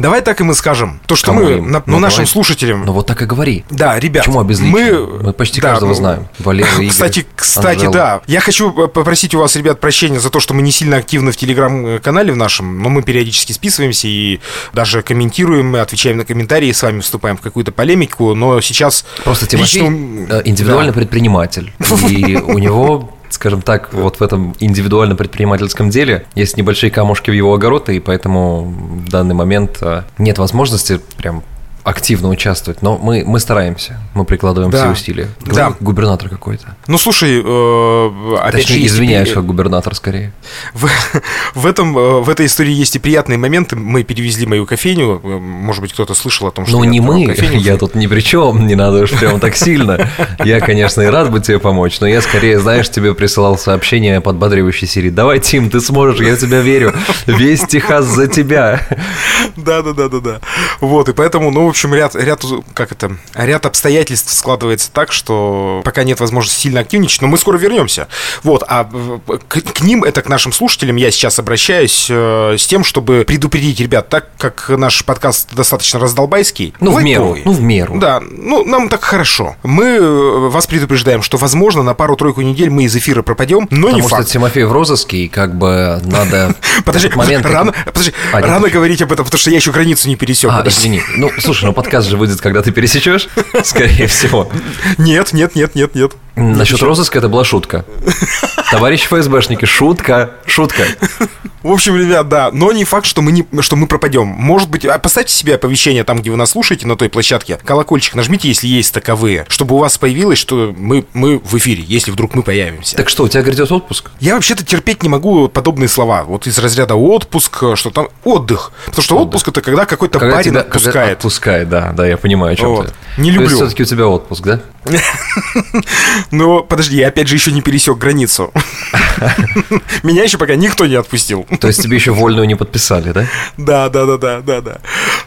Давай так и мы скажем. То, что Кому мы, им? на- ну, Ну, нашим давай. слушателям... Ну вот так и говори. Да, ребят, Почему обезличить? мы... Мы почти да, каждого ну, знаем. Валерий, Игорь, Кстати, кстати, Анжела. да. Я хочу попросить у вас, ребят, прощения за то, что мы не сильно активны в телеграм-канале в нашем, но мы периодически списываемся и даже комментируем, мы отвечаем на комментарии, с вами вступаем в какую-то полемику, но сейчас... Просто Тимофей лично- э, индивидуальный Да. предприниматель. И у него скажем так, вот в этом индивидуальном предпринимательском деле есть небольшие камушки в его огород, и поэтому в данный момент э, нет возможности прям активно участвовать, но мы, мы стараемся, мы прикладываем Да. все усилия. Да. Говорю, Губернатор какой-то. Ну, слушай, э, опять Точнее, же, извиняюсь, как губернатор скорее. В, в этом, э, в этой истории есть и приятные моменты. Мы перевезли мою кофейню. Э, Может быть, кто-то слышал о том, что Ну, не мы, кофейню. я тут ни при чем, не надо уж прям так сильно. Я, конечно, и рад бы тебе помочь, но я скорее, знаешь, тебе присылал сообщение подбадривающей серии. Давай, Тим, ты сможешь, я в тебя верю. Весь Техас за тебя. Да, да, да, да, да. Вот, и поэтому, ну, общем, ряд, ряд, как это, ряд обстоятельств складывается так, что пока нет возможности сильно активничать, но мы скоро вернемся. Вот, а к, к ним, это к нашим слушателям, я сейчас обращаюсь э, с тем, чтобы предупредить ребят, так как наш подкаст достаточно раздолбайский. Ну, в меру, ну, в меру. Да, ну, нам так хорошо. Мы э, вас предупреждаем, что, возможно, на пару-тройку недель мы из эфира пропадем, но не Потому что факт. Тимофей в розыске, и как бы надо... Подожди, рано, говорить об этом, потому что я еще границу не пересек. А, извини. Ну, слушай, ну подкаст же выйдет, когда ты пересечешь, скорее всего. Нет, нет, нет, нет, нет. Насчет розыска это была шутка. Товарищи ФСБшники, шутка, шутка. В общем, ребят, да, но не факт, что мы, не, что мы пропадем. Может быть, а поставьте себе оповещение там, где вы нас слушаете, на той площадке. Колокольчик нажмите, если есть таковые, чтобы у вас появилось, что мы, мы в эфире, если вдруг мы появимся. Так что, у тебя грядет отпуск? Я вообще-то терпеть не могу подобные слова. Вот из разряда отпуск, что там отдых. Потому что отпуск это когда какой-то Когда парень тебя- когда отпускает. Отпускает, да, да, я понимаю, о чем Вот. ты. Не люблю. все-таки у тебя отпуск, да? Но подожди, я опять же еще не пересек границу. Меня еще пока никто не отпустил. То есть тебе еще вольную не подписали, да? Да, да, да, да, да, да.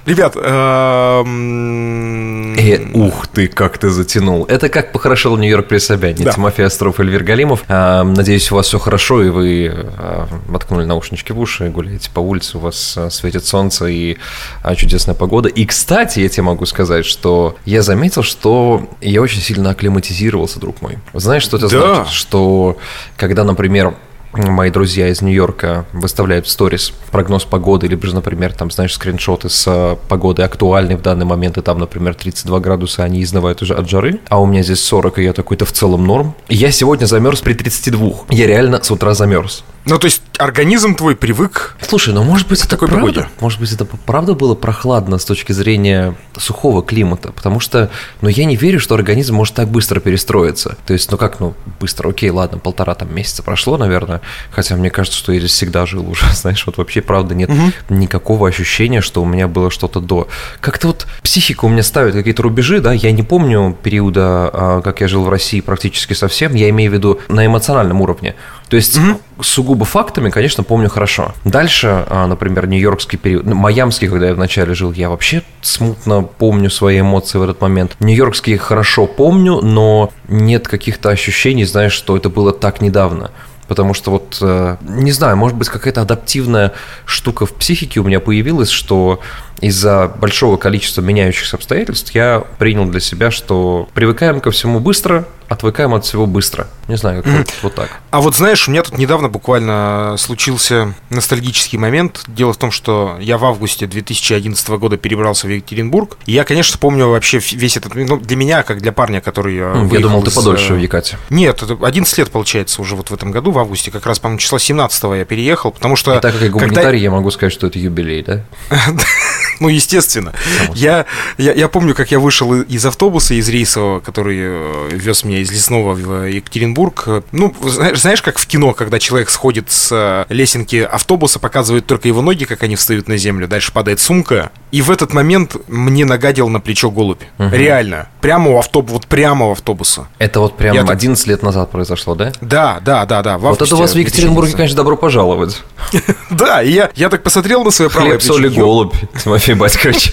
Ребят, эм, Э, ух ты, как ты затянул. Это как похорошел Нью-Йорк при Собянине. Да. Тимофей Остров, Эльвир Галимов. А, Надеюсь, у вас все хорошо, и вы а, воткнули наушнички в уши, гуляете по улице, у вас а, светит солнце и а, чудесная погода. И, кстати, я тебе могу сказать, что я заметил, что я очень сильно акклиматизировался, друг мой. Знаешь, что это Да. значит? Что когда, например, мои друзья из Нью-Йорка выставляют в сторис прогноз погоды, либо же, например, там, знаешь, скриншоты с э, погоды актуальной в данный момент, и там, например, 32 градуса, они изнывают уже от жары, а у меня здесь 40, и я такой-то в целом норм. Я сегодня замерз при 32. Я реально с утра замерз. Ну, то есть организм твой привык. Слушай, ну может быть это такой правда? погоде. Может быть это правда было прохладно с точки зрения сухого климата? Потому что, ну я не верю, что организм может так быстро перестроиться. То есть, ну как, ну быстро, окей, ладно, полтора там месяца прошло, наверное. Хотя мне кажется, что я здесь всегда жил уже, знаешь, вот вообще правда нет никакого ощущения, что у меня было что-то до. Как-то вот психика у меня ставит какие-то рубежи, да, я не помню периода, а, как я жил в России практически совсем, я имею в виду на эмоциональном уровне. То есть сугубо фактами, конечно, помню хорошо. Дальше, а, например, нью-йоркский период, майамский, когда я вначале жил, я вообще смутно помню свои эмоции в этот момент. Нью-йоркский хорошо помню, но нет каких-то ощущений, знаешь, что это было так недавно. Потому что вот, э, не знаю, может быть, какая-то адаптивная штука в психике у меня появилась, что из-за большого количества меняющихся обстоятельств я принял для себя, что привыкаем ко всему быстро, отвыкаем от всего быстро. Не знаю, как вот, вот так. А вот знаешь, у меня тут недавно буквально случился ностальгический момент. Дело в том, что я в августе 2011 года перебрался в Екатеринбург. И я, конечно, помню вообще весь этот... Ну, для меня, как для парня, который... М, Я думал, ты из, подольше э, в Екате. Нет, это 11 лет, получается, уже вот в этом году, в августе, как раз, по-моему, числа 17 я переехал, потому что... И так как я когда- гуманитарий, я могу сказать, что это юбилей, да? Ну, естественно. Я, я, я помню, как я вышел из автобуса, из рейсового, который э, вез меня из Лесного в Екатеринбург. Э, Ну, знаешь, знаешь, как в кино, когда человек сходит с э, лесенки автобуса, показывает только его ноги, как они встают на землю, дальше падает сумка. И в этот момент мне нагадил на плечо голубь. Реально. Прямо у автобуса, вот прямо у автобуса. Это вот прям Я так- 11 лет назад произошло, да? Да, да, да, да. Вот это у вас в Екатеринбурге, 2011. конечно, добро пожаловать. Да, и я, так посмотрел на свое правое Хлеб, соль и плечо. Голубь, Тимофей Тимофей Батькович.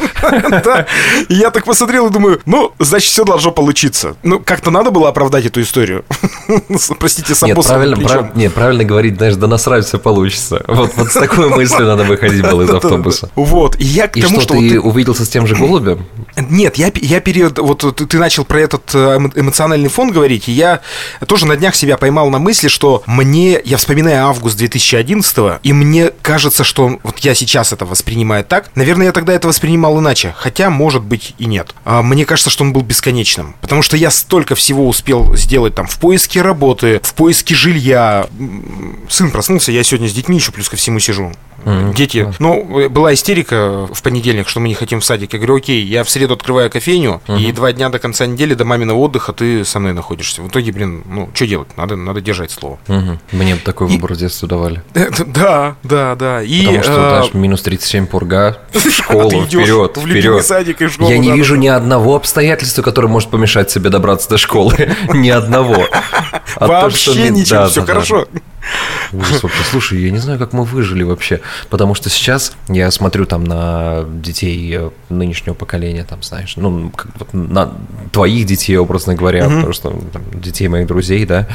Да. И я так посмотрел и думаю, ну, значит, все должно получиться. Ну, как-то надо было оправдать эту историю. Простите, сам Нет, правильно, прав- нет, правильно говорить, знаешь, да насрать все получится. Вот, вот с такой мыслью надо выходить было из автобуса. Вот, и я к тому, что, ты увиделся с тем же голубем? Нет, я, я период, вот ты начал про этот э, эмо- эмоциональный фон говорить, и я тоже на днях себя поймал на мысли, что мне, я вспоминаю август 2011 и мне кажется, что вот я сейчас это воспринимаю так, наверное, я тогда это воспринимал иначе, хотя, может быть, и нет. А мне кажется, что он был бесконечным, потому что я столько всего успел сделать там в поиске работы, в поиске жилья. Сын проснулся, я сегодня с детьми еще плюс ко всему сижу. Мгм, Дети. класс. Ну, э, была истерика в понедельник, что мы не хотим в садик. Я говорю, окей, я в среду открываю кофейню, и два дня до конца недели, до маминого отдыха ты со мной находишься. В итоге, блин, ну, что делать? Надо, надо держать слово. Мгм. Мне такой выбор в детстве давали. Да, да, да. И, Потому что, э, знаешь, минус 37 пурга, школу, идёшь вперед, в вперед. садик и в школу, Я не вижу ни одного обстоятельства, которое может помешать тебе добраться до школы. Ни одного. А Вообще ничего, все хорошо. Ужас вообще. Слушай, я не знаю, как мы выжили вообще. Потому что сейчас я смотрю там на детей э, нынешнего поколения, там, знаешь, ну, как вот на твоих детей, образно говоря, потому что там, детей моих друзей, да,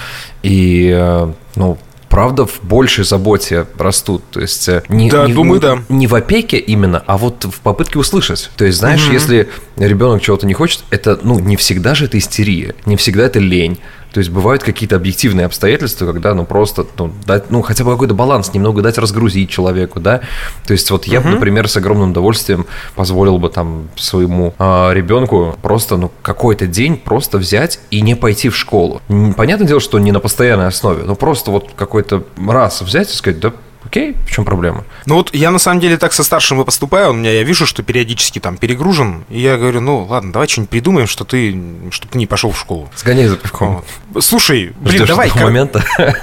и, э, ну, правда в большей заботе растут. То есть э, не, Да, не- думаю, не- да. не в опеке именно, а вот в попытке услышать. То есть, знаешь, если ребенок чего-то не хочет, это, ну, не всегда же это истерия, не всегда это лень. То есть бывают какие-то объективные обстоятельства, когда, ну, просто, ну, дать, ну, хотя бы какой-то баланс, немного дать разгрузить человеку, да. То есть вот я бы, например, с огромным удовольствием позволил бы там своему а, ребенку просто, ну, какой-то день просто взять и не пойти в школу. Понятное дело, что не на постоянной основе, но просто вот какой-то раз взять и сказать, да, окей, в чем проблема? Ну вот я на самом деле так со старшим и поступаю. У меня я вижу, что периодически там перегружен. И я говорю, ну ладно, давай что-нибудь придумаем, что ты, чтобы ты не пошел в школу. Сгоняй за пивком. Вот. Слушай, блин, Ждёшь давай, кор- момента.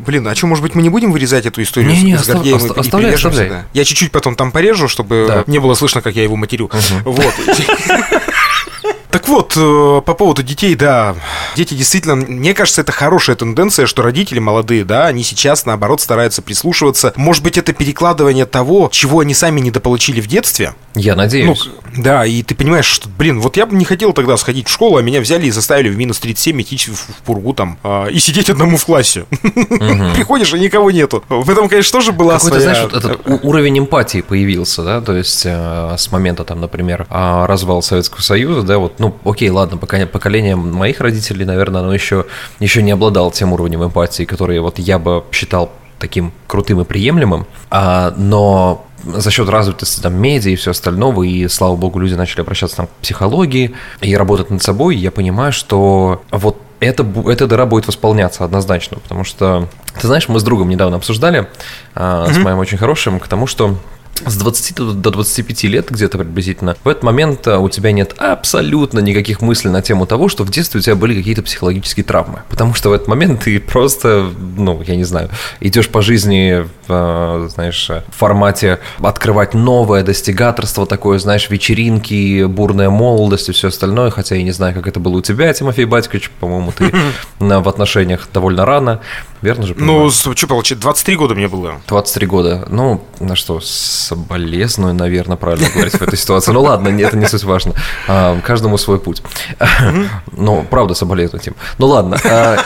Блин, а что, может быть, мы не будем вырезать эту историю Не-не, с, с остав- Гордеем оста- и оставляй, оставляй. да? Я чуть-чуть потом там порежу, чтобы Да. не было слышно, как я его матерю. Вот. Вот, э, по поводу детей, да, дети действительно, мне кажется, это хорошая тенденция, что родители молодые, да, они сейчас, наоборот, стараются прислушиваться. Может быть, это перекладывание того, чего они сами недополучили в детстве. Я Ну, надеюсь. да, и ты понимаешь, что, блин, вот я бы не хотел тогда сходить в школу, а меня взяли и заставили в минус 37 идти в, в пургу там а, и сидеть одному в классе. Приходишь, и никого нету. В этом, конечно, тоже была Какой-то, своя... знаешь, вот этот уровень эмпатии появился, да, то есть э, с момента, там, например, а, развала Советского Союза, да, вот, ну, окей, ладно, пока поколение моих родителей, наверное, оно еще, еще не обладало тем уровнем эмпатии, который вот я бы считал таким крутым и приемлемым, а, но за счет развитости там медиа и все остального, и слава богу, люди начали обращаться там к психологии и работать над собой, я понимаю, что вот это, эта дыра будет восполняться однозначно, потому что, ты знаешь, мы с другом недавно обсуждали, а, с моим очень хорошим, к тому, что с 20 до- до 25 лет где-то приблизительно, в этот момент а, у тебя нет абсолютно никаких мыслей на тему того, что в детстве у тебя были какие-то психологические травмы. Потому что в этот момент ты просто, ну, я не знаю, идешь по жизни, в, знаешь, в формате открывать новое достигаторство, такое, знаешь, вечеринки, бурная молодость и все остальное, хотя я не знаю, как это было у тебя, Тимофей Батькович, по-моему, ты в отношениях довольно рано, верно же? понимаю? Ну, что получается, 23 года мне было. 23 года. Ну, на что, соболезную, наверное, правильно говорить в этой ситуации. Ну ладно, это не суть важно. А, Каждому свой путь. Ну, правда, соболезную, Тим. Ну ладно. а,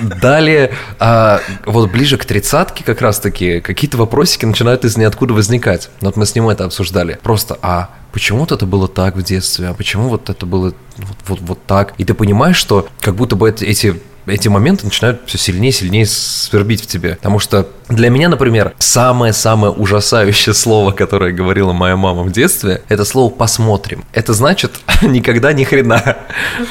Далее, а, вот ближе к тридцатке как раз-таки какие-то вопросики начинают из ниоткуда возникать. Вот мы с ним это обсуждали. Просто, а почему-то это было так в детстве, а почему вот это было вот, вот, вот так? И ты понимаешь, что как будто бы эти эти моменты начинают все сильнее и сильнее свербить в тебе. Потому что для меня, например, самое-самое ужасающее слово, которое говорила моя мама в детстве, это слово «посмотрим». Это значит никогда ни хрена.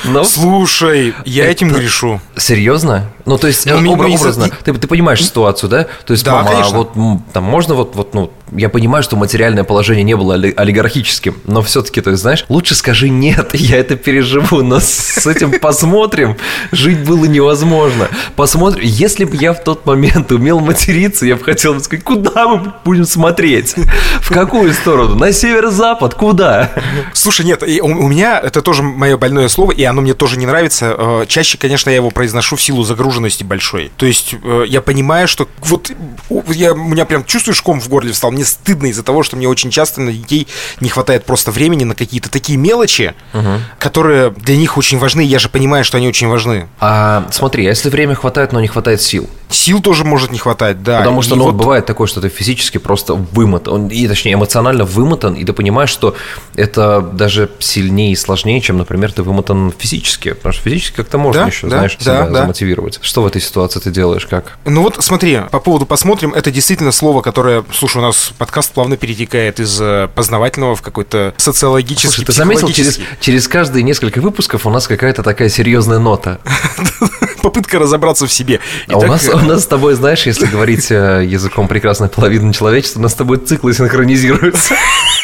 Но Слушай, я этим грешу. Серьезно? Ну, то есть, Ну, ми- обра- ми- образно, и- ты, ты понимаешь ситуацию, да? То есть, Да, мама, а конечно. вот там можно вот, вот, ну, я понимаю, что материальное положение не было оли- олигархическим, но все-таки, то есть, знаешь, лучше скажи нет, я это переживу, но с этим посмотрим, жить было невозможно. Посмотрим, если бы я в тот момент умел материться, я бы хотел сказать, куда мы будем смотреть? В какую сторону? На северо-запад? Куда? Слушай, нет, у, у меня это тоже мое больное слово, и оно мне тоже не нравится. Э, Чаще, конечно, я его произношу в силу загруженности отгороженности большой. То есть э, я понимаю, что вот я, у меня прям чувствуешь ком в горле встал. Мне стыдно из-за того, что мне очень часто на детей не хватает просто времени на какие-то такие мелочи, угу. которые для них очень важны. Я же понимаю, что они очень важны. А смотри, а если время хватает, но не хватает сил? Сил тоже может не хватать, да. Потому что, ну, вот... бывает такое, что ты физически просто вымотан, и, точнее, эмоционально вымотан, и ты понимаешь, что это даже сильнее и сложнее, чем, например, ты вымотан физически. Потому что физически как-то можно да, еще, да, знаешь, да, себя да. замотивировать. Что в этой ситуации ты делаешь, как? Ну вот смотри, по поводу «посмотрим», это действительно слово, которое, слушай, у нас подкаст плавно перетекает из э, познавательного в какой-то социологический, Слушай, ты заметил, через, через каждые несколько выпусков у нас какая-то такая серьезная нота. Попытка разобраться в себе. А у нас, у нас с тобой, знаешь, если говорить э, языком прекрасной половины человечества, у нас с тобой циклы синхронизируются.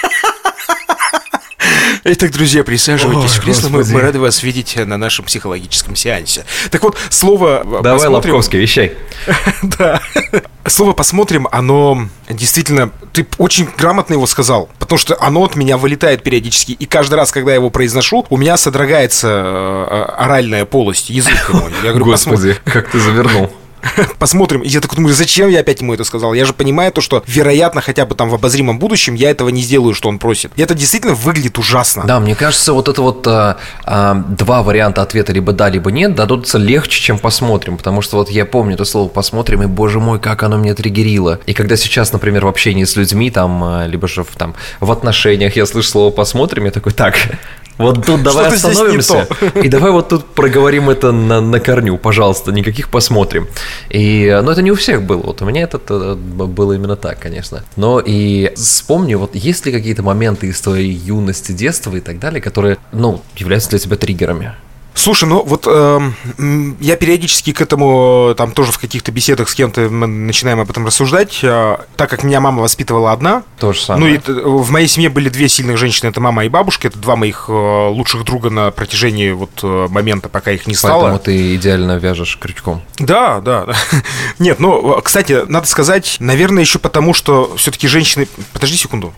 Итак, друзья, присаживайтесь Ой, в кресло. Мы, мы рады вас видеть на нашем психологическом сеансе. Так вот, слово Давай, посмотрим... Лобковский, вещай. да. Слово «посмотрим», оно действительно... Ты очень грамотно его сказал, потому что оно от меня вылетает периодически. И каждый раз, когда я его произношу, у меня содрогается э, оральная полость, язык. Я говорю, Господи, как ты завернул. посмотрим. И я такой думаю, зачем я опять ему это сказал? Я же понимаю то, что, вероятно, хотя бы там в обозримом будущем я этого не сделаю, что он просит. И это действительно выглядит ужасно. Да, мне кажется, вот это вот а, а, два варианта ответа, либо да, либо нет, дадутся легче, чем посмотрим. Потому что вот я помню это слово посмотрим, и, боже мой, как оно мне триггерило. И когда сейчас, например, в общении с людьми, там, а, либо же в, там, в отношениях я слышу слово посмотрим, я такой, так, вот тут давай остановимся. И давай вот тут проговорим это на, на корню, пожалуйста, никаких посмотрим. И, но ну, это не у всех было. Вот у меня это, это было именно так, конечно. Но и вспомни, вот есть ли какие-то моменты из твоей юности, детства и так далее, которые, ну, являются для тебя триггерами? Слушай, ну вот э, я периодически к этому, там тоже в каких-то беседах с кем-то мы начинаем об этом рассуждать, э, так как меня мама воспитывала одна. То же самое. Ну и в моей семье были две сильных женщины, это мама и бабушка, это два моих э, лучших друга на протяжении вот э, момента, пока их не стало. Поэтому ты идеально вяжешь крючком. Да, да. Нет, ну, кстати, надо сказать, наверное, еще потому, что все-таки женщины... Подожди секунду.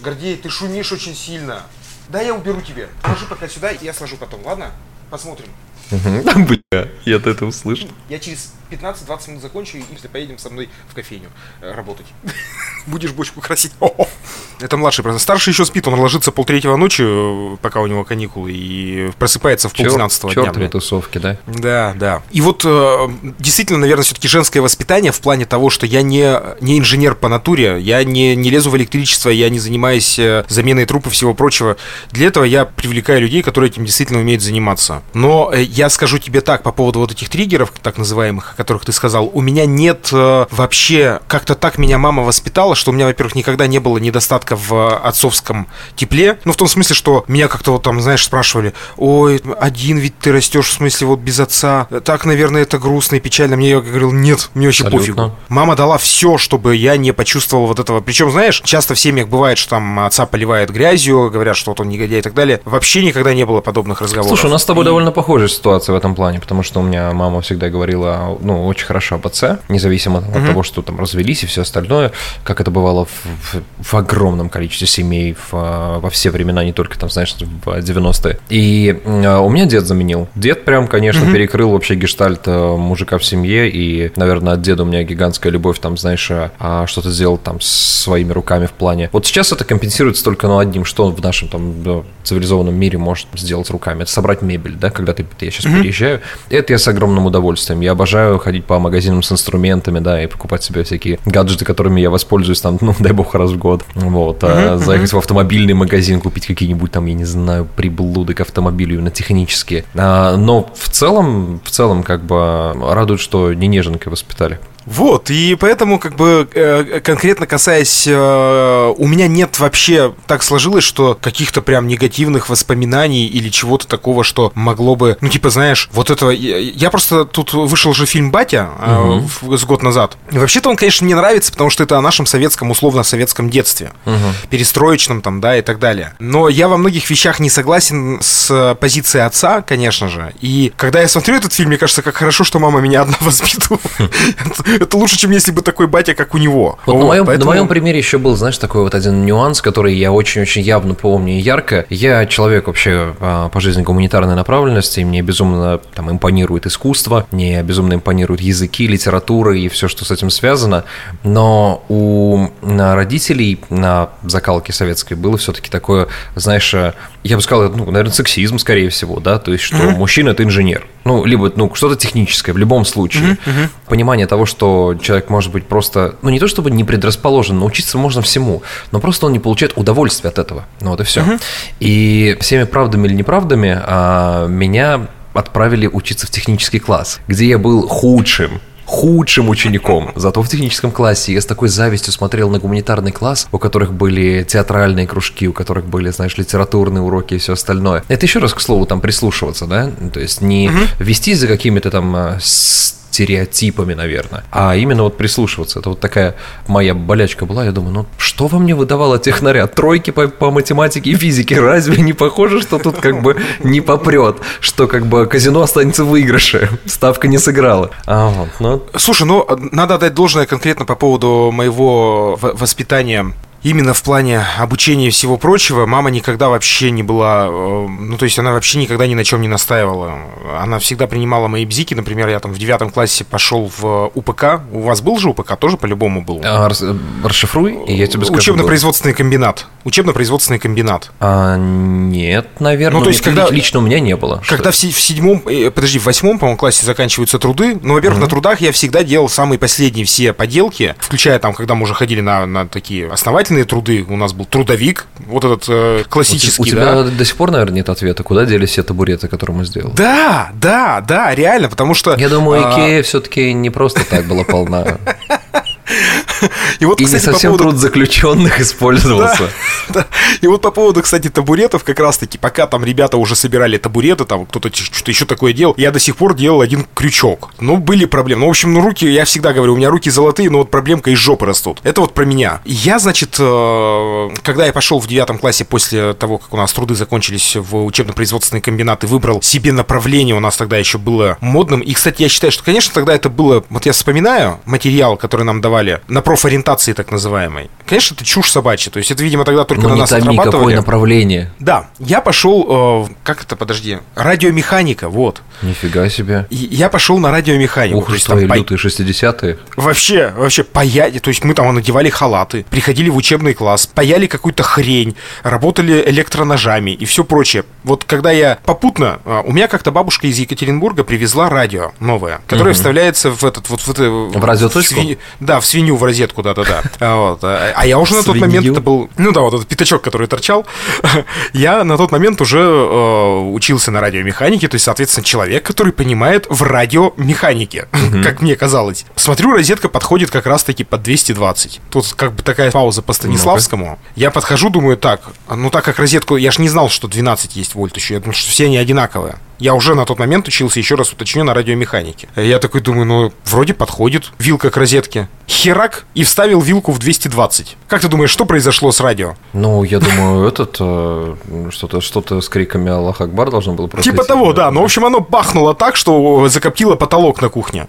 Гордей, ты шумишь очень сильно. Да, я уберу тебе. Положи пока сюда, и я сложу потом, ладно? Посмотрим. Бля, я-то это услышал. Я через 15-20 минут закончу, и ты поедем со мной в кофейню э, работать. Будешь бочку красить. Это младший, просто. Старший еще спит, он ложится полтретьего ночи, э, пока у него каникулы, и просыпается в полдвенадцатого дня. Чертовые тусовки, да? Да, да. И вот э, действительно, наверное, все-таки женское воспитание в плане того, что я не, не инженер по натуре, я не, не лезу в электричество, я не занимаюсь заменой трупа и всего прочего. Для этого я привлекаю людей, которые этим действительно умеют заниматься. Но я скажу тебе так по поводу вот этих триггеров, так называемых, которых ты сказал. У меня нет э, вообще, как-то так меня мама воспитала, что у меня, во-первых, никогда не было недостатка в отцовском тепле. Ну, в том смысле, что меня как-то вот там, знаешь, спрашивали, ой, один ведь ты растешь, в смысле, вот без отца. Так, наверное, это грустно и печально. Мне я говорил, нет, мне вообще Абсолютно. пофигу. Мама дала все, чтобы я не почувствовал вот этого. Причем, знаешь, часто в семьях бывает, что там отца поливает грязью, говорят, что вот он негодяй и так далее. Вообще никогда не было подобных разговоров. Слушай, у нас с тобой и... довольно похожая ситуация в этом плане, потому что у меня мама всегда говорила, ну, очень хорошо об отце, независимо от mm-hmm. того, что там развелись и все остальное, как это бывало в, в, в огромном количестве семей в, во все времена, не только там, знаешь, в 90-е. И у меня дед заменил. Дед прям, конечно, mm-hmm. перекрыл вообще гештальт э, мужика в семье, и, наверное, от деда у меня гигантская любовь, там, знаешь, а, а что-то сделал там своими руками в плане. Вот сейчас это компенсируется только ну, одним, что он в нашем там цивилизованном мире может сделать руками. Это собрать мебель, да, когда ты, я сейчас mm-hmm. переезжаю. Это я с огромным удовольствием. Я обожаю ходить по магазинам с инструментами, да, и покупать себе всякие гаджеты, которыми я воспользуюсь там, ну, дай бог, раз в год. Вот. А заехать в автомобильный магазин, купить какие-нибудь там, я не знаю, приблуды к автомобилю именно технические. А, но в целом, в целом, как бы радует, что не неженкой воспитали. Вот, и поэтому, как бы, э, конкретно касаясь, э, у меня нет вообще, так сложилось, что каких-то прям негативных воспоминаний или чего-то такого, что могло бы, ну, типа, знаешь, вот этого... Я просто, тут вышел же фильм «Батя» угу. с год назад. И вообще-то он, конечно, мне нравится, потому что это о нашем советском, условно-советском детстве. Угу. Перестроечном там, да, и так далее. Но я во многих вещах не согласен с позицией отца, конечно же. И когда когда я смотрю этот фильм, мне кажется, как хорошо, что мама меня одна воспитывала. Это лучше, чем если бы такой батя, как у него. Вот на моем, на моем примере еще был, знаешь, такой вот один нюанс, который я очень-очень явно помню и ярко. Я человек вообще а, по жизни гуманитарной направленности, мне безумно там импонирует искусство, мне безумно импонируют языки, литература и все, что с этим связано. Но у родителей на закалке советской было все-таки такое, знаешь, я бы сказал, ну, наверное, сексизм, скорее всего, да, то есть, что mm-hmm. мужчина – это инженер. Ну, либо, ну, что-то техническое в любом случае. Mm-hmm. Понимание того, что человек может быть просто, ну, не то чтобы не предрасположен, научиться можно всему, но просто он не получает удовольствия от этого. Ну, вот и все. Mm-hmm. И всеми правдами или неправдами а, меня отправили учиться в технический класс, где я был худшим худшим учеником. Зато в техническом классе я с такой завистью смотрел на гуманитарный класс, у которых были театральные кружки, у которых были, знаешь, литературные уроки и все остальное. Это еще раз, к слову, там прислушиваться, да? То есть не угу. вести за какими-то там а, стереотипами, наверное, а именно вот прислушиваться. Это вот такая моя болячка была. Я думаю, ну что вам не выдавало технаря? Тройки по, по математике и физике. Разве не похоже, что тут как бы не попрет? Что как бы казино останется в выигрыше? Ставка не сыграла. А, вот, ну... Слушай, ну надо отдать должное конкретно по поводу моего воспитания именно в плане обучения и всего прочего мама никогда вообще не была, э, ну то есть она вообще никогда ни на чем не настаивала. Она всегда принимала мои бзики, например, я там в девятом классе пошел в УПК. У вас был же УПК? Тоже по-любому был. А, расшифруй, и я тебе скажу. Учебно-производственный комбинат. Учебно-производственный комбинат. А, нет, наверное. Ну, то есть, когда, лично у меня не было. Когда в, в седьмом, э, подожди, в восьмом, по-моему, классе заканчиваются труды. Ну, во-первых, угу. на трудах я всегда делал самые последние все поделки, включая там, когда мы уже ходили на, на такие основательные обязательные труды. У нас был трудовик, вот этот э, классический. У, у тебя да? до сих пор, наверное, нет ответа, куда делись все табуреты, которые мы сделали. Да, да, да, реально, потому что. Я думаю, а, Икея а... все-таки не просто так была полна. И, вот, и кстати, не совсем по поводу... труд заключенных использовался. Да, да. И вот по поводу, кстати, табуретов, как раз-таки, пока там ребята уже собирали табуреты, там кто-то что-то еще такое делал, я до сих пор делал один крючок. Ну, были проблемы. Ну, в общем, ну, руки, я всегда говорю, у меня руки золотые, но вот проблемка из жопы растут. Это вот про меня. Я, значит, э, когда я пошел в девятом классе после того, как у нас труды закончились в учебно-производственный комбинат и выбрал себе направление, у нас тогда еще было модным. И, кстати, я считаю, что, конечно, тогда это было, вот я вспоминаю материал, который нам давали на профориентации так называемой. Конечно, это чушь собачья. То есть это, видимо, тогда только Но на не нас томи, отрабатывали. какое направление? Да. Я пошел, э, как это, подожди, радиомеханика, вот. Нифига себе. И я пошел на радиомеханику. Ух, что твои по... лютые 60-е. Вообще, вообще, паяли, то есть мы там надевали халаты, приходили в учебный класс, паяли какую-то хрень, работали электроножами и все прочее. Вот когда я попутно, э, у меня как-то бабушка из Екатеринбурга привезла радио новое, которое угу. вставляется в этот вот в это... В радиоточку? В свинь... Да, в свинью в розетку, да-да-да. А, вот. А, а я уже на тот момент это был, ну да, вот этот пятачок, который торчал, я на тот момент уже э, учился на радиомеханике, то есть, соответственно, человек, который понимает в радиомеханике, как мне казалось. Смотрю, розетка подходит как раз-таки под 220. Тут как бы такая пауза по Станиславскому. Я подхожу, думаю, так, ну так как розетку, я же не знал, что 12 есть вольт еще, я думал, что все они одинаковые. Я уже на тот момент учился, еще раз уточню, на радиомеханике. Я такой думаю, ну, вроде подходит вилка к розетке. Херак и вставил вилку в 220. Как ты думаешь, что произошло с радио? Ну, я думаю, этот э, что-то что-то с криками Аллах Акбар должно было просто. Типа того, да. Но, в общем, оно бахнуло так, что закоптило потолок на кухне.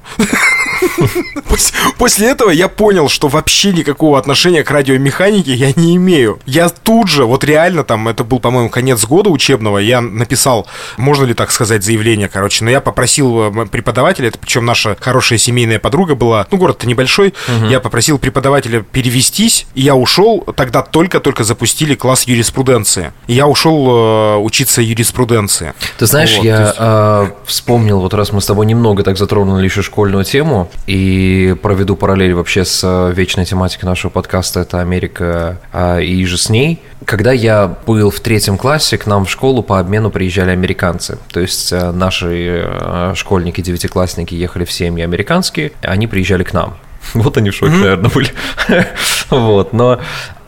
После этого я понял, что вообще никакого отношения к радиомеханике я не имею. Я тут же, вот реально там, это был, по-моему, конец года учебного, я написал, можно ли так сказать, заявление, короче, но я попросил э, преподавателя, это причем наша хорошая семейная подруга была, ну, город-то небольшой, угу. я попросил преподавателя перевестись, и я ушел, тогда только-только запустили класс юриспруденции. И я ушел э, учиться юриспруденции. Ты знаешь, вот, я есть... э, вспомнил, вот раз мы с тобой немного так затронули еще школьную тему, и проведу параллель вообще с э, вечной тематикой нашего подкаста, это Америка э, и же с ней. Когда я был в третьем классе, к нам в школу по обмену приезжали американцы. То есть э, наши э, школьники, девятиклассники ехали в семьи американские, они приезжали к нам. Вот они в шоке, mm-hmm. наверное, были. вот, но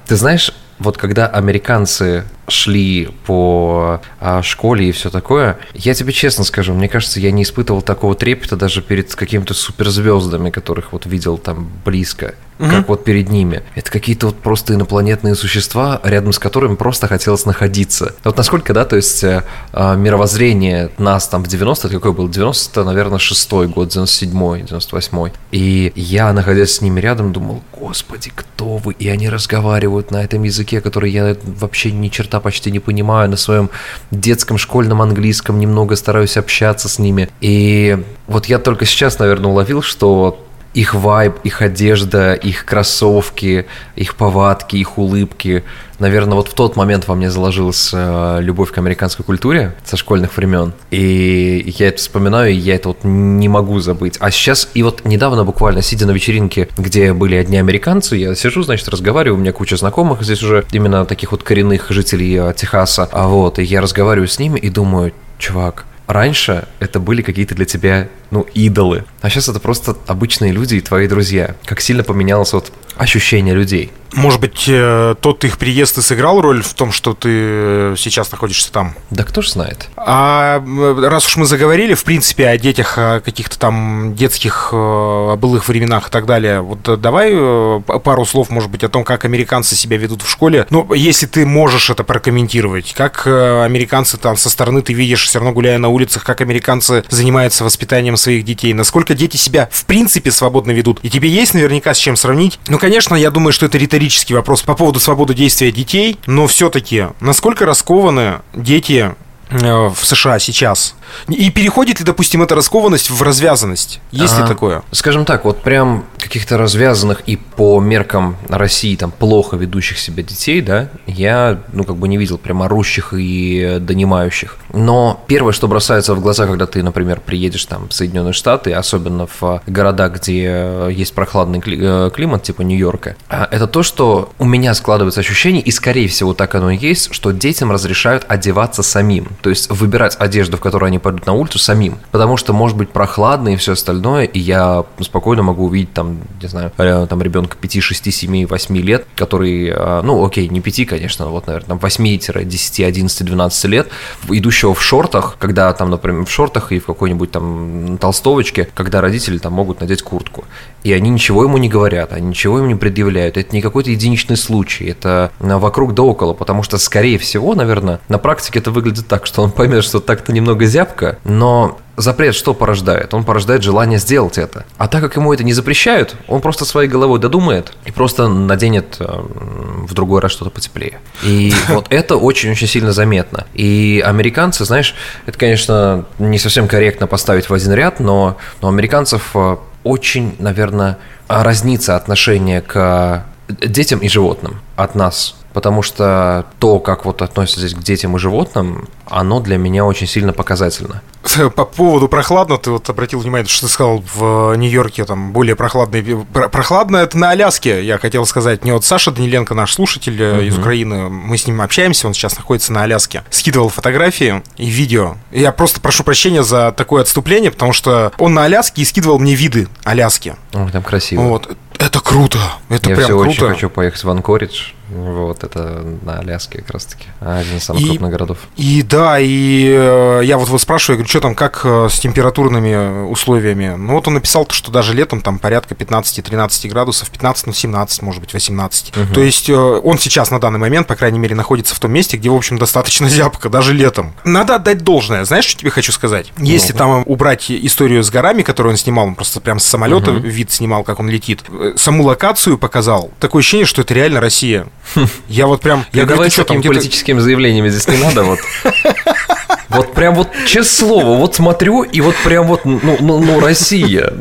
ты знаешь, вот когда американцы шли по а, школе и все такое, я тебе честно скажу, мне кажется, я не испытывал такого трепета даже перед какими-то суперзвездами, которых вот видел там близко. Угу. как вот перед ними. Это какие-то вот просто инопланетные существа, рядом с которыми просто хотелось находиться. Вот насколько, да, то есть э, а, мировоззрение нас там в 90 какой был? 90 наверное, 6 год, 97 98 И я, находясь с ними рядом, думал, господи, кто вы? И они разговаривают на этом языке, который я вообще ни черта почти не понимаю, на своем детском школьном английском немного стараюсь общаться с ними. И вот я только сейчас, наверное, уловил, что их вайб, их одежда, их кроссовки, их повадки, их улыбки. Наверное, вот в тот момент во мне заложилась э, любовь к американской культуре со школьных времен. И я это вспоминаю, и я это вот не могу забыть. А сейчас, и вот недавно буквально, сидя на вечеринке, где были одни американцы, я сижу, значит, разговариваю, у меня куча знакомых здесь уже, именно таких вот коренных жителей э, Техаса. А вот, и я разговариваю с ними и думаю, чувак, раньше это были какие-то для тебя, ну, идолы. А сейчас это просто обычные люди и твои друзья. Как сильно поменялось вот ощущение людей. Может быть, э, тот их приезд и сыграл роль в том, что ты э, сейчас находишься там? Да кто ж знает. А раз уж мы заговорили, в принципе, о детях, о каких-то там детских, э, о былых временах и так далее, вот давай пару слов, может быть, о том, как американцы себя ведут в школе. Ну, если ты можешь это прокомментировать, как американцы там со стороны ты видишь, все равно гуляя на улицах, как американцы занимаются воспитанием своих детей, насколько дети себя в принципе свободно ведут. И тебе есть наверняка с чем сравнить. Ну, конечно, я думаю, что это риторический вопрос по поводу свободы действия детей, но все-таки, насколько раскованы дети э, в США сейчас и переходит ли, допустим, эта раскованность в развязанность? Есть а, ли такое? Скажем так, вот прям каких-то развязанных и по меркам России там плохо ведущих себя детей, да, я, ну, как бы не видел прям орущих и донимающих. Но первое, что бросается в глаза, когда ты, например, приедешь там в Соединенные Штаты, особенно в города, где есть прохладный э, климат, типа Нью-Йорка, а, это то, что у меня складывается ощущение, и скорее всего так оно и есть, что детям разрешают одеваться самим, то есть выбирать одежду, в которой они пойдут на улицу самим. Потому что может быть прохладно и все остальное, и я спокойно могу увидеть там, не знаю, э, там ребенка 5, 6, 7, 8 лет, который, э, ну окей, не 5, конечно, вот, наверное, там 8-10, 11, 12 лет, идущего в шортах, когда там, например, в шортах и в какой-нибудь там толстовочке, когда родители там могут надеть куртку. И они ничего ему не говорят, они ничего ему не предъявляют. Это не какой-то единичный случай, это вокруг да около, потому что, скорее всего, наверное, на практике это выглядит так, что он поймет, что так-то немного зябко, но запрет что порождает? Он порождает желание сделать это. А так как ему это не запрещают, он просто своей головой додумает и просто наденет э, в другой раз что-то потеплее. И вот это очень-очень сильно заметно. И американцы, знаешь, это, конечно, не совсем корректно поставить в один ряд, но у американцев э, очень, наверное, разнится отношение к детям и животным от нас потому что то, как вот относятся здесь к детям и животным, оно для меня очень сильно показательно. По поводу прохладно, ты вот обратил внимание, что ты сказал в Нью-Йорке там более прохладно. Прохладно это на Аляске, я хотел сказать. Не вот Саша Даниленко, наш слушатель uh-huh. из Украины, мы с ним общаемся, он сейчас находится на Аляске. Скидывал фотографии и видео. Я просто прошу прощения за такое отступление, потому что он на Аляске и скидывал мне виды Аляски. О, там красиво. Вот. Это круто. Это я прям все круто. очень хочу поехать в Анкоридж. Вот, это на Аляске как раз-таки. Один из самых и, крупных городов. И да, и э, я вот, вот спрашиваю, говорю, что там, как э, с температурными условиями? Ну вот он написал, что даже летом там порядка 15-13 градусов, 15, ну 17, может быть, 18. Угу. То есть э, он сейчас на данный момент, по крайней мере, находится в том месте, где, в общем, достаточно зябко, даже летом. Надо отдать должное. Знаешь, что тебе хочу сказать? Если там убрать историю с горами, которую он снимал, он просто прям с самолета угу. вид снимал, как он летит, саму локацию показал, такое ощущение, что это реально Россия. Я вот прям... Я говорю, с такими политическими заявлениями здесь не надо, вот. Вот прям вот, честное слово, вот смотрю, и вот прям вот, ну, ну, ну Россия.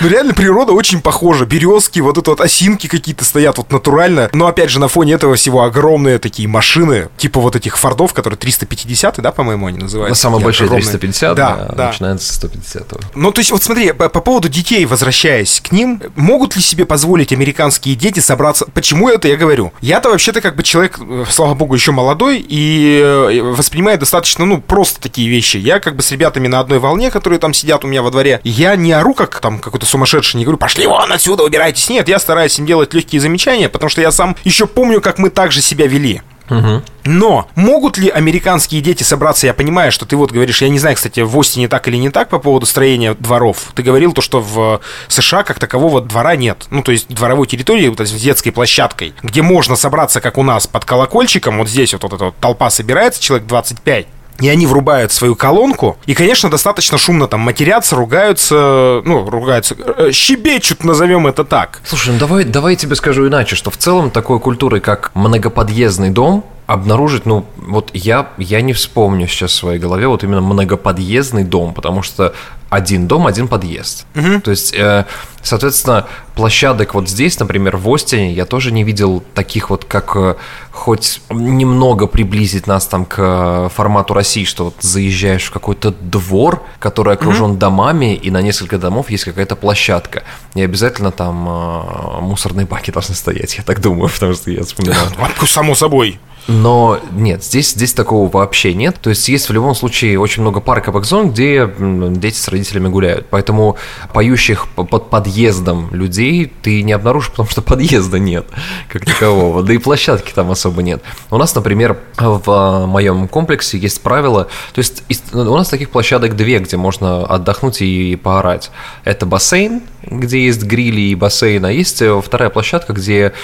Ну, реально природа очень похожа. Березки, вот это вот осинки какие-то стоят вот натурально. Но, опять же, на фоне этого всего огромные такие машины, типа вот этих фордов, которые 350 да, по-моему, они называются? Ну, самые большие 350, да, да, начинается с 150 -го. Ну, то есть, вот смотри, по, по поводу детей, возвращаясь к ним, могут ли себе позволить американские дети собраться? Почему это я говорю? Я-то вообще-то как бы человек, э, слава богу, еще молодой и э, воспринимает достаточно, ну, просто такие вещи. Я как бы с ребятами на одной волне, которые там сидят у меня во дворе, я не ору как там какой-то сумасшедший, не говорю, пошли вон отсюда, убирайтесь. Нет, я стараюсь им делать легкие замечания, потому что я сам еще помню, как мы так же себя вели. Угу. Но могут ли американские дети собраться? Я понимаю, что ты вот говоришь, я не знаю, кстати, в Остине так или не так по поводу строения дворов. Ты говорил то, что в США как такового двора нет. Ну, то есть дворовой территории, вот с детской площадкой, где можно собраться, как у нас, под колокольчиком. Вот здесь вот, вот эта вот толпа собирается, человек 25 и они врубают свою колонку, и, конечно, достаточно шумно там матерятся, ругаются, ну, ругаются, э, щебечут, назовем это так. Слушай, ну давай, давай я тебе скажу иначе, что в целом такой культуры, как многоподъездный дом, обнаружить, ну, вот я, я не вспомню сейчас в своей голове вот именно многоподъездный дом, потому что один дом, один подъезд. Угу. То есть, э, соответственно, площадок вот здесь, например, в Остине, я тоже не видел таких вот, как э, хоть немного приблизить нас там к э, формату России, что вот заезжаешь в какой-то двор, который окружен угу. домами, и на несколько домов есть какая-то площадка. И обязательно там э, мусорные баки должны стоять, я так думаю, потому что я вспоминаю. Само собой. Но нет, здесь, здесь такого вообще нет. То есть есть в любом случае очень много парковых зон, где дети с родителями гуляют. Поэтому поющих под подъездом людей ты не обнаружишь, потому что подъезда нет как такового. Да и площадки там особо нет. У нас, например, в а, моем комплексе есть правило. То есть у нас таких площадок две, где можно отдохнуть и поорать. Это бассейн, где есть грили и бассейн, а есть э, вторая площадка, где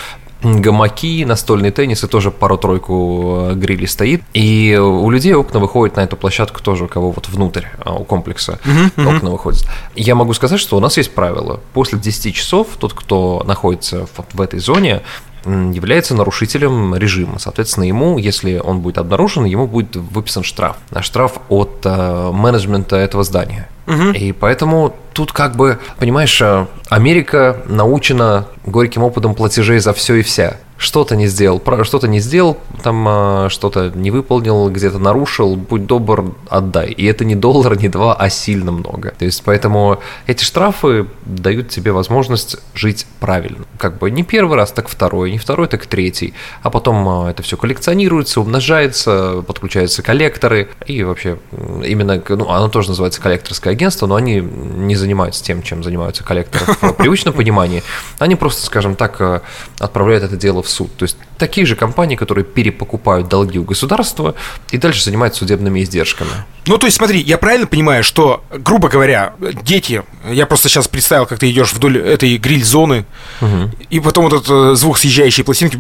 гамаки, настольный теннис и тоже пару-тройку э, грилей стоит. И у людей окна выходят на эту площадку тоже, у кого вот внутрь а, у комплекса uh-huh, окна выходят. Я могу сказать, что у нас есть правило. После 10 часов тот, кто находится вот в этой зоне, является нарушителем режима. Соответственно, ему, если он будет обнаружен, ему будет выписан штраф. А штраф от э, менеджмента этого здания. Угу. И поэтому тут как бы, понимаешь, э, Америка научена горьким опытом платежей за все и вся что-то не сделал, что-то не сделал, там а, что-то не выполнил, где-то нарушил, будь добр, отдай. И это не доллар, не два, а сильно много. То есть поэтому эти штрафы дают тебе возможность жить правильно. Как бы не первый раз, так второй, не второй, так третий. А потом а, это все коллекционируется, умножается, подключаются коллекторы. И вообще именно, ну, оно тоже называется коллекторское агентство, но они не занимаются тем, чем занимаются коллекторы в привычном понимании. Они просто, скажем так, а, отправляют это дело в суд. То есть такие же компании, которые перепокупают долги у государства и дальше занимаются судебными издержками. Ну, то есть, смотри, я правильно понимаю, что, грубо говоря, дети, я просто сейчас представил, как ты идешь вдоль этой гриль-зоны, угу. и потом вот этот э, звук съезжающей пластинки,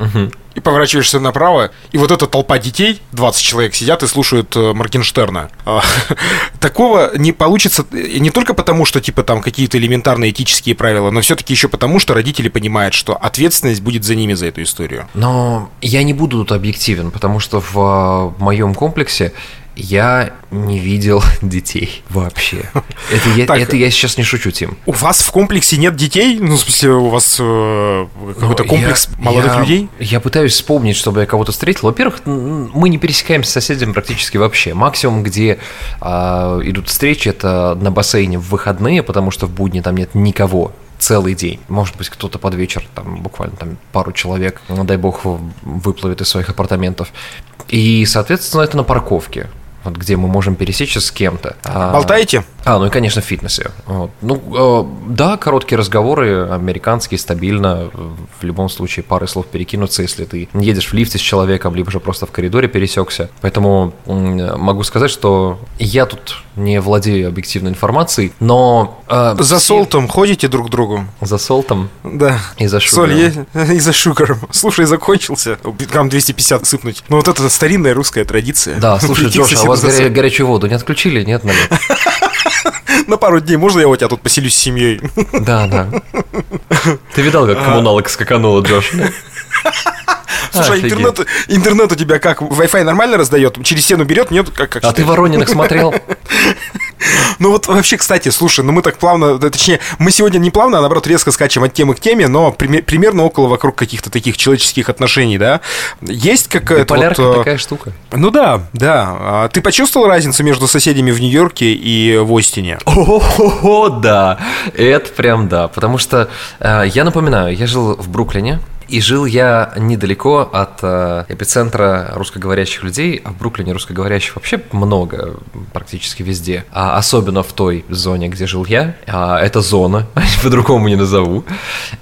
угу. и поворачиваешься направо, и вот эта толпа детей, 20 человек сидят и слушают э, Моргенштерна. А, такого не получится не только потому, что типа там какие-то элементарные этические правила, но все-таки еще потому, что родители понимают, что ответственность будет за ними за эту историю. Но я не буду тут объективен, потому что в, в моем комплексе я не видел детей вообще. Это я, так, это я сейчас не шучу, Тим. У вас в комплексе нет детей? Ну, в смысле, у вас э, какой-то комплекс я, молодых я, людей? Я пытаюсь вспомнить, чтобы я кого-то встретил. Во-первых, мы не пересекаемся с соседями практически вообще. Максимум, где э, идут встречи, это на бассейне в выходные, потому что в будни там нет никого целый день. Может быть, кто-то под вечер, там буквально там пару человек, ну, дай бог, выплывет из своих апартаментов. И, соответственно, это на парковке вот где мы можем пересечься с кем-то. А, Болтаете? А, ну и, конечно, в фитнесе. Вот. Ну, э, да, короткие разговоры, американские, стабильно. В любом случае, пары слов перекинуться, если ты едешь в лифте с человеком, либо же просто в коридоре пересекся. Поэтому могу сказать, что я тут не владею объективной информацией, но... Э, за все... солтом ходите друг к другу? За солтом? Да. И за шугаром? Соль есть, и за шугаром. Слушай, закончился. Грамм 250 сыпнуть. Ну вот это старинная русская традиция. Да, слушай, Джош, а вас горя- горячую воду не отключили? Нет, налет? На пару дней можно я у тебя тут поселюсь с семьей? Да, да. Ты видал, как коммуналок скаканула, Джош? Слушай, а интернет, интернет у тебя как? Wi-Fi нормально раздает? Через стену берет? Нет? Как, как а ты Ворониных смотрел? Ну вот вообще, кстати, слушай, ну мы так плавно, точнее, мы сегодня не плавно, а наоборот резко скачем от темы к теме, но примерно около вокруг каких-то таких человеческих отношений, да? Есть какая-то Полярка вот, такая штука. Ну да, да. А ты почувствовал разницу между соседями в Нью-Йорке и в Остине? О, да, это прям да, потому что э, я напоминаю, я жил в Бруклине, И жил я недалеко от э, эпицентра русскоговорящих людей, а в Бруклине русскоговорящих вообще много, практически везде. А особенно в той зоне, где жил я. А, это зона, по-другому не назову.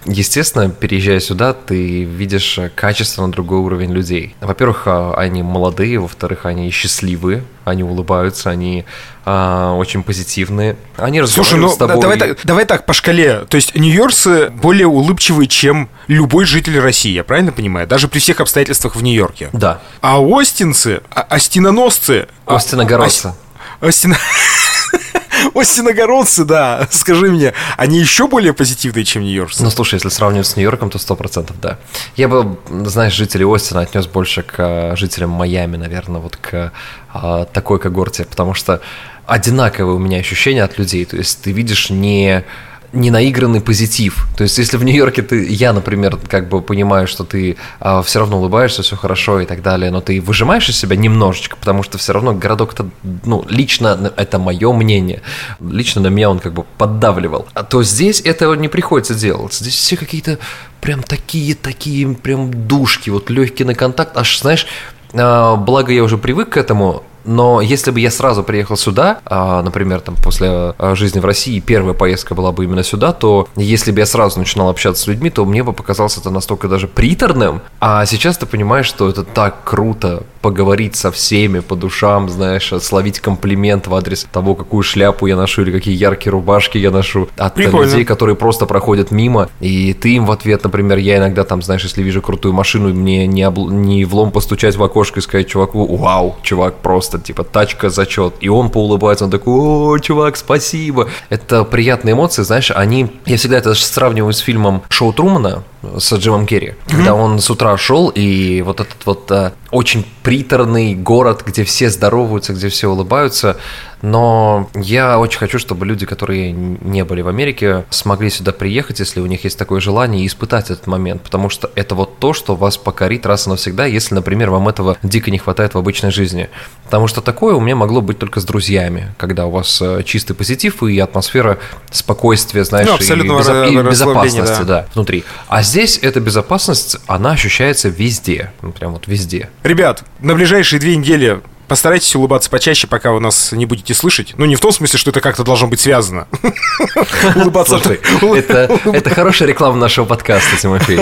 Естественно, переезжая сюда, ты видишь качественно другой уровень людей. Во-первых, а, они молодые, во-вторых, они счастливые, они улыбаются, они а, очень позитивные. Они Слушай, ну, с тобой. Давай, так, давай так по шкале. То есть нью-йоркцы более улыбчивые, чем любой житель России, я правильно понимаю? Даже при всех обстоятельствах в Нью-Йорке. Да. А остинцы, а, остиноносцы... Остиногородцы. А, Остина... Остиногородцы, да, скажи мне, они еще более позитивные, чем нью-йоркцы? Ну, слушай, если сравнивать с Нью-Йорком, то сто процентов, да. Я бы, знаешь, жителей Остина отнес больше к а, жителям Майами, наверное, вот к а, такой когорте, потому что одинаковые у меня ощущения от людей, то есть ты видишь не не наигранный позитив. То есть, если в Нью-Йорке ты, я, например, как бы понимаю, что ты а, все равно улыбаешься, все хорошо и так далее, но ты выжимаешь из себя немножечко, потому что все равно городок это, ну, лично это мое мнение, лично на меня он как бы поддавливал. А то здесь этого не приходится делать. Здесь все какие-то прям такие, такие прям душки, вот легкие на контакт, аж, знаешь, а, благо я уже привык к этому, но если бы я сразу приехал сюда, а, например, там после а, жизни в России первая поездка была бы именно сюда, то если бы я сразу начинал общаться с людьми, то мне бы показалось это настолько даже приторным. А сейчас ты понимаешь, что это так круто поговорить со всеми по душам, знаешь, словить комплимент в адрес того, какую шляпу я ношу или какие яркие рубашки я ношу от Прикольно. людей, которые просто проходят мимо, и ты им в ответ, например, я иногда там, знаешь, если вижу крутую машину, мне не, обл... не влом постучать в окошко и сказать чуваку, вау, чувак, просто типа тачка зачет, и он поулыбается, он такой, о, чувак, спасибо. Это приятные эмоции, знаешь, они, я всегда это сравниваю с фильмом Шоу Трумана с Джимом Керри, mm-hmm. когда он с утра шел, и вот этот вот а, очень приторный город, где все здороваются, где все улыбаются, но я очень хочу, чтобы люди, которые не были в Америке, смогли сюда приехать, если у них есть такое желание, и испытать этот момент, потому что это вот то, что вас покорит раз и навсегда, если, например, вам этого дико не хватает в обычной жизни. Потому что такое у меня могло быть только с друзьями, когда у вас э, чистый позитив и атмосфера спокойствия, знаешь, ну, и, безо- и безопасности, да. да, внутри. А здесь эта безопасность, она ощущается везде, ну, прям вот везде. Ребят, на ближайшие две недели Постарайтесь улыбаться почаще, пока вы нас не будете слышать. Ну, не в том смысле, что это как-то должно быть связано. Улыбаться. Это хорошая реклама нашего подкаста, Тимофей.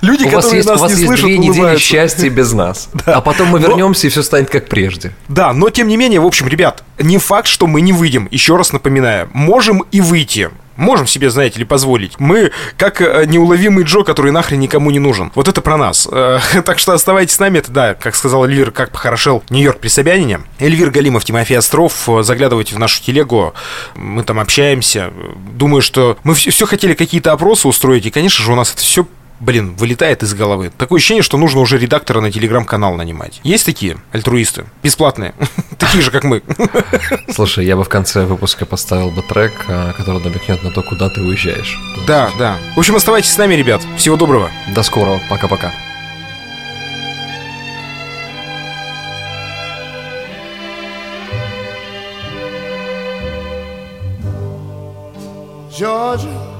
Люди, которые нас не слышат, две недели счастья без нас. А потом мы вернемся, и все станет как прежде. Да, но тем не менее, в общем, ребят, не факт, что мы не выйдем. Еще раз напоминаю, можем и выйти можем себе, знаете ли, позволить. Мы как э, неуловимый Джо, который нахрен никому не нужен. Вот это про нас. Э, так что оставайтесь с нами. Это, да, как сказал Эльвир, как похорошел Нью-Йорк при Собянине. Эльвир Галимов, Тимофей Остров. Заглядывайте в нашу телегу. Мы там общаемся. Думаю, что мы все хотели какие-то опросы устроить. И, конечно же, у нас это все блин, вылетает из головы. Такое ощущение, что нужно уже редактора на телеграм-канал нанимать. Есть такие альтруисты? Бесплатные. Такие же, как мы. Слушай, я бы в конце выпуска поставил бы трек, а, который намекнет на то, куда ты уезжаешь. Да, да. В общем, оставайтесь с нами, ребят. Всего доброго. До скорого. Пока-пока. Georgia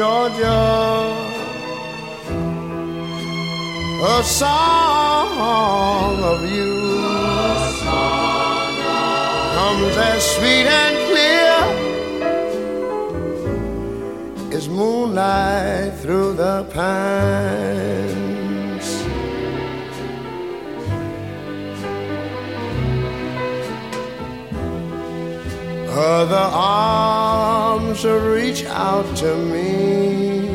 Georgia, a song of you song of comes as sweet and clear as moonlight through the pines. Other arms reach out to me.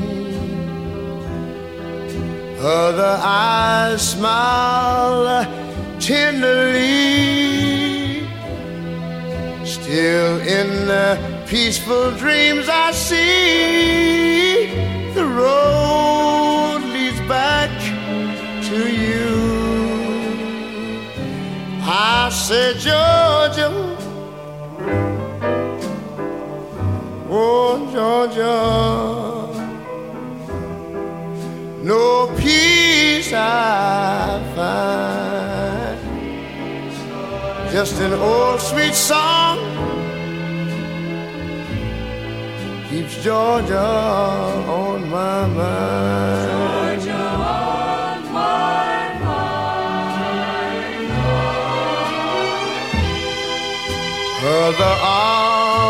Other eyes smile tenderly. Still in the peaceful dreams I see the road leads back to you. I said, Georgia, oh Georgia, no peace I find, just an old sweet song keeps Georgia on my mind. Georgia on my mind. Other